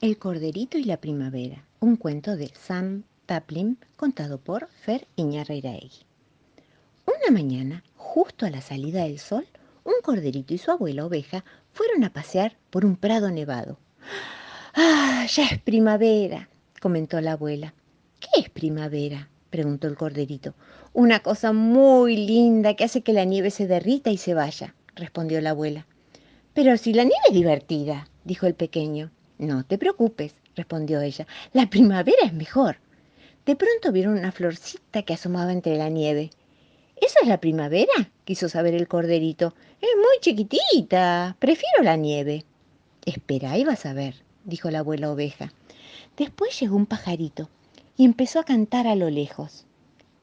El corderito y la primavera, un cuento de Sam Taplin contado por Fer Iñarreiraegui. Una mañana, justo a la salida del sol, un corderito y su abuela oveja fueron a pasear por un prado nevado. ¡Ah, ya es primavera! comentó la abuela. ¿Qué es primavera? preguntó el corderito. Una cosa muy linda que hace que la nieve se derrita y se vaya, respondió la abuela. Pero si la nieve es divertida, dijo el pequeño. No te preocupes, respondió ella. La primavera es mejor. De pronto vieron una florcita que asomaba entre la nieve. ¿Esa es la primavera? quiso saber el corderito. Es muy chiquitita. Prefiero la nieve. Espera y vas a ver, dijo la abuela oveja. Después llegó un pajarito y empezó a cantar a lo lejos.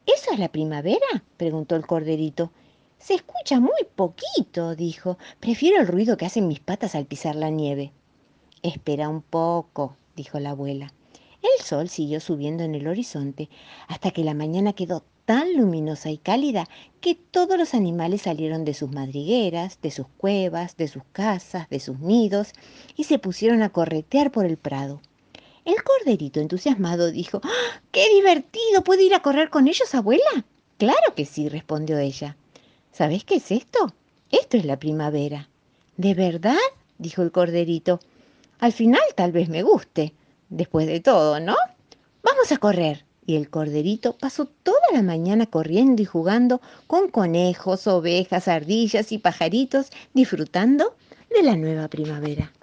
¿Eso es la primavera? preguntó el corderito. Se escucha muy poquito, dijo. Prefiero el ruido que hacen mis patas al pisar la nieve. Espera un poco, dijo la abuela. El sol siguió subiendo en el horizonte hasta que la mañana quedó tan luminosa y cálida que todos los animales salieron de sus madrigueras, de sus cuevas, de sus casas, de sus nidos y se pusieron a corretear por el prado. El corderito entusiasmado dijo, ¡Ah, ¡Qué divertido! ¿Puedo ir a correr con ellos, abuela? Claro que sí, respondió ella. ¿Sabes qué es esto? Esto es la primavera. ¿De verdad? dijo el corderito. Al final tal vez me guste, después de todo, ¿no? Vamos a correr. Y el corderito pasó toda la mañana corriendo y jugando con conejos, ovejas, ardillas y pajaritos, disfrutando de la nueva primavera.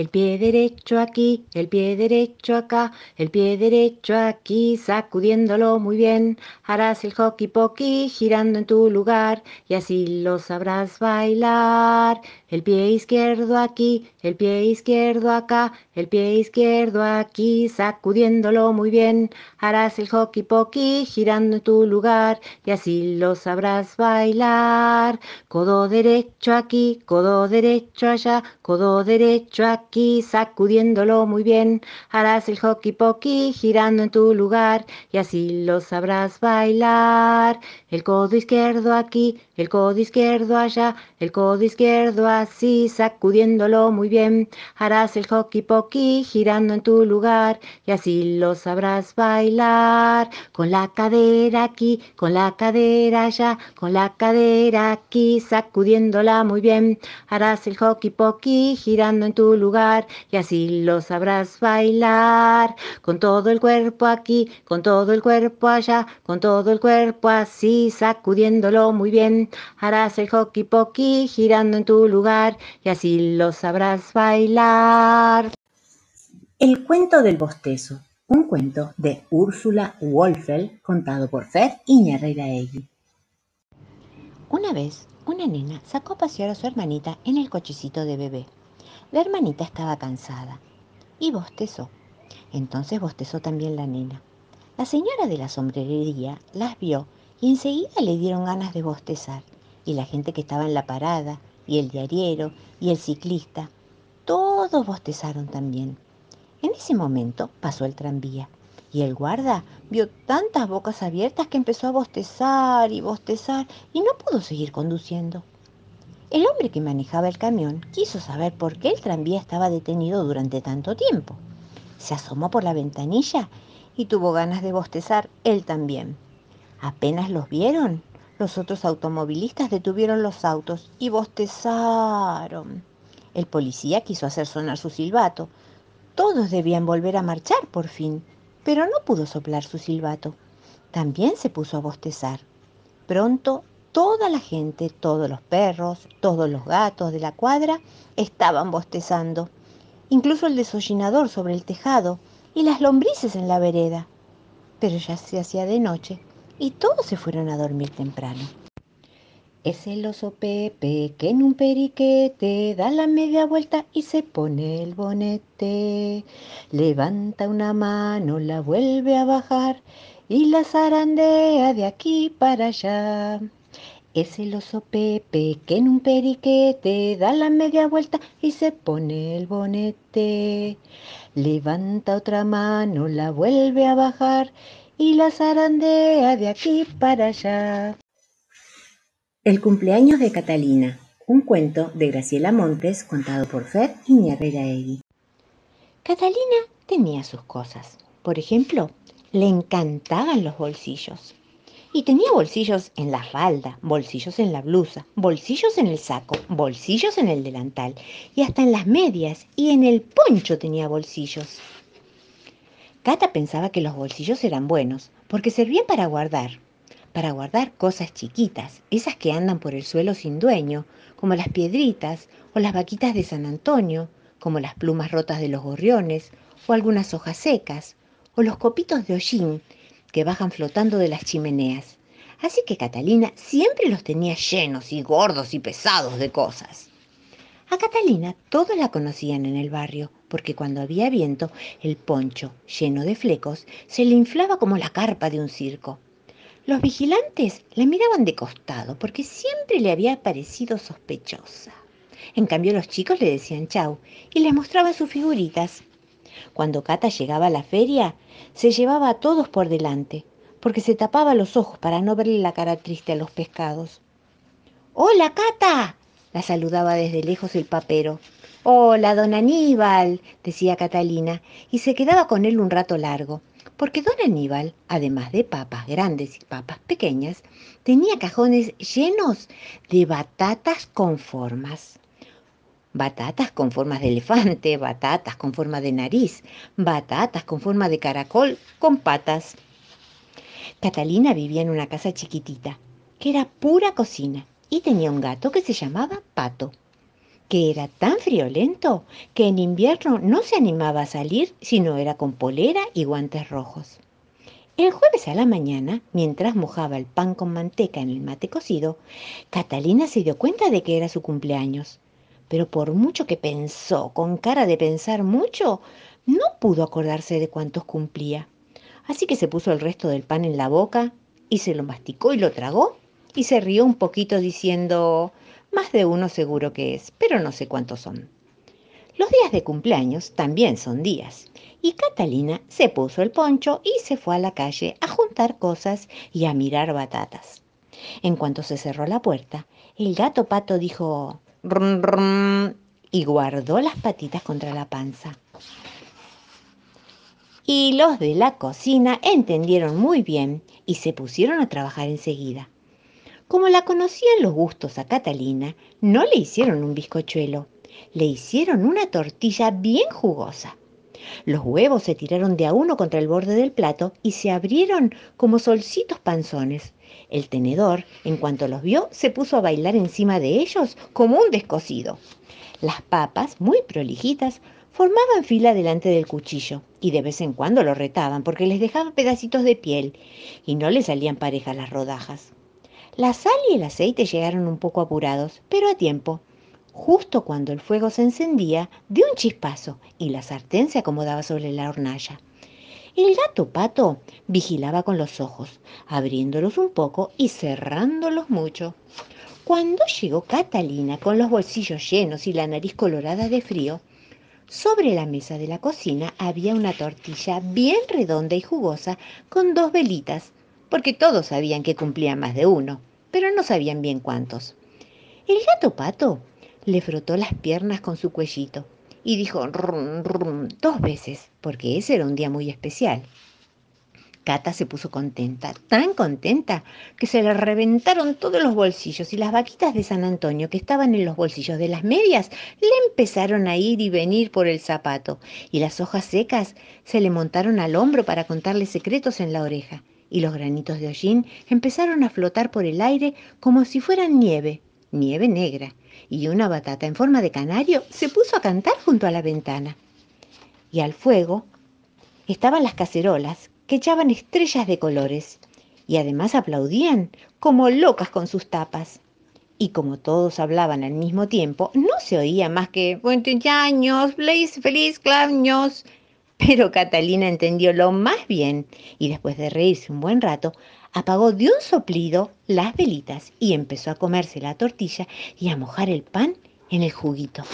El pie derecho aquí, el pie derecho acá, el pie derecho aquí, sacudiéndolo muy bien. Harás el hockey pokey girando en tu lugar y así lo sabrás bailar. El pie izquierdo aquí, el pie izquierdo acá, el pie izquierdo aquí, sacudiéndolo muy bien. Harás el hockey pokey girando en tu lugar y así lo sabrás bailar. Codo derecho aquí, codo derecho allá, codo derecho aquí aquí, sacudiéndolo muy bien. Harás el hockey pokey girando en tu lugar y así lo sabrás bailar. El codo izquierdo aquí, el codo izquierdo allá, el codo izquierdo así, sacudiéndolo muy bien. Harás el hockey pokey girando en tu lugar y así lo sabrás bailar. Con la cadera aquí, con la cadera allá, con la cadera aquí, sacudiéndola muy bien. Harás el hockey pokey girando en tu lugar y así lo sabrás bailar. Con todo el cuerpo aquí, con todo el cuerpo allá, con todo el cuerpo así, sacudiéndolo muy bien. Harás el hockey pokey girando en tu lugar y así lo sabrás bailar. El cuento del bostezo, un cuento de Úrsula Wolfel contado por Fer Iñarreiraegui. Una vez, una nena sacó a pasear a su hermanita en el cochecito de bebé. La hermanita estaba cansada y bostezó. Entonces bostezó también la nena. La señora de la sombrerería las vio y enseguida le dieron ganas de bostezar. Y la gente que estaba en la parada, y el diariero, y el ciclista, todos bostezaron también. En ese momento pasó el tranvía y el guarda vio tantas bocas abiertas que empezó a bostezar y bostezar y no pudo seguir conduciendo. El hombre que manejaba el camión quiso saber por qué el tranvía estaba detenido durante tanto tiempo. Se asomó por la ventanilla y tuvo ganas de bostezar él también. Apenas los vieron, los otros automovilistas detuvieron los autos y bostezaron. El policía quiso hacer sonar su silbato. Todos debían volver a marchar por fin, pero no pudo soplar su silbato. También se puso a bostezar. Pronto Toda la gente, todos los perros, todos los gatos de la cuadra estaban bostezando, incluso el desollinador sobre el tejado y las lombrices en la vereda. Pero ya se hacía de noche y todos se fueron a dormir temprano. Es el oso Pepe que en un periquete da la media vuelta y se pone el bonete. Levanta una mano, la vuelve a bajar y la zarandea de aquí para allá. Es el oso Pepe que en un periquete da la media vuelta y se pone el bonete. Levanta otra mano, la vuelve a bajar y la zarandea de aquí para allá. El cumpleaños de Catalina, un cuento de Graciela Montes contado por Fer Iñarreiraegui. Catalina tenía sus cosas. Por ejemplo, le encantaban los bolsillos. Y tenía bolsillos en la falda, bolsillos en la blusa, bolsillos en el saco, bolsillos en el delantal y hasta en las medias y en el poncho tenía bolsillos. Cata pensaba que los bolsillos eran buenos porque servían para guardar, para guardar cosas chiquitas, esas que andan por el suelo sin dueño, como las piedritas o las vaquitas de San Antonio, como las plumas rotas de los gorriones o algunas hojas secas, o los copitos de hollín que bajan flotando de las chimeneas. Así que Catalina siempre los tenía llenos y gordos y pesados de cosas. A Catalina todos la conocían en el barrio, porque cuando había viento, el poncho, lleno de flecos, se le inflaba como la carpa de un circo. Los vigilantes le miraban de costado, porque siempre le había parecido sospechosa. En cambio, los chicos le decían chau y le mostraban sus figuritas. Cuando Cata llegaba a la feria, se llevaba a todos por delante, porque se tapaba los ojos para no verle la cara triste a los pescados. ¡Hola, Cata! la saludaba desde lejos el papero. Hola, don Aníbal, decía Catalina, y se quedaba con él un rato largo, porque don Aníbal, además de papas grandes y papas pequeñas, tenía cajones llenos de batatas con formas. Batatas con formas de elefante, batatas con forma de nariz, batatas con forma de caracol, con patas. Catalina vivía en una casa chiquitita, que era pura cocina, y tenía un gato que se llamaba Pato, que era tan friolento que en invierno no se animaba a salir si no era con polera y guantes rojos. El jueves a la mañana, mientras mojaba el pan con manteca en el mate cocido, Catalina se dio cuenta de que era su cumpleaños pero por mucho que pensó, con cara de pensar mucho, no pudo acordarse de cuántos cumplía. Así que se puso el resto del pan en la boca y se lo masticó y lo tragó y se rió un poquito diciendo, más de uno seguro que es, pero no sé cuántos son. Los días de cumpleaños también son días, y Catalina se puso el poncho y se fue a la calle a juntar cosas y a mirar batatas. En cuanto se cerró la puerta, el gato pato dijo, y guardó las patitas contra la panza. Y los de la cocina entendieron muy bien y se pusieron a trabajar enseguida. Como la conocían los gustos a Catalina, no le hicieron un bizcochuelo, le hicieron una tortilla bien jugosa. Los huevos se tiraron de a uno contra el borde del plato y se abrieron como solcitos panzones. El tenedor, en cuanto los vio, se puso a bailar encima de ellos como un descosido. Las papas, muy prolijitas, formaban fila delante del cuchillo y de vez en cuando lo retaban porque les dejaba pedacitos de piel y no le salían parejas las rodajas. La sal y el aceite llegaron un poco apurados, pero a tiempo. Justo cuando el fuego se encendía, dio un chispazo y la sartén se acomodaba sobre la hornalla. El gato pato vigilaba con los ojos, abriéndolos un poco y cerrándolos mucho. Cuando llegó Catalina con los bolsillos llenos y la nariz colorada de frío, sobre la mesa de la cocina había una tortilla bien redonda y jugosa con dos velitas, porque todos sabían que cumplía más de uno, pero no sabían bien cuántos. El gato pato le frotó las piernas con su cuellito y dijo dos veces, porque ese era un día muy especial. Cata se puso contenta, tan contenta, que se le reventaron todos los bolsillos y las vaquitas de San Antonio que estaban en los bolsillos de las medias le empezaron a ir y venir por el zapato y las hojas secas se le montaron al hombro para contarle secretos en la oreja y los granitos de hollín empezaron a flotar por el aire como si fueran nieve, nieve negra, y una batata en forma de canario se puso a cantar junto a la ventana. Y al fuego estaban las cacerolas que echaban estrellas de colores y además aplaudían como locas con sus tapas. Y como todos hablaban al mismo tiempo, no se oía más que años, feliz, feliz años. Pero Catalina entendió lo más bien y después de reírse un buen rato, apagó de un soplido las velitas y empezó a comerse la tortilla y a mojar el pan en el juguito.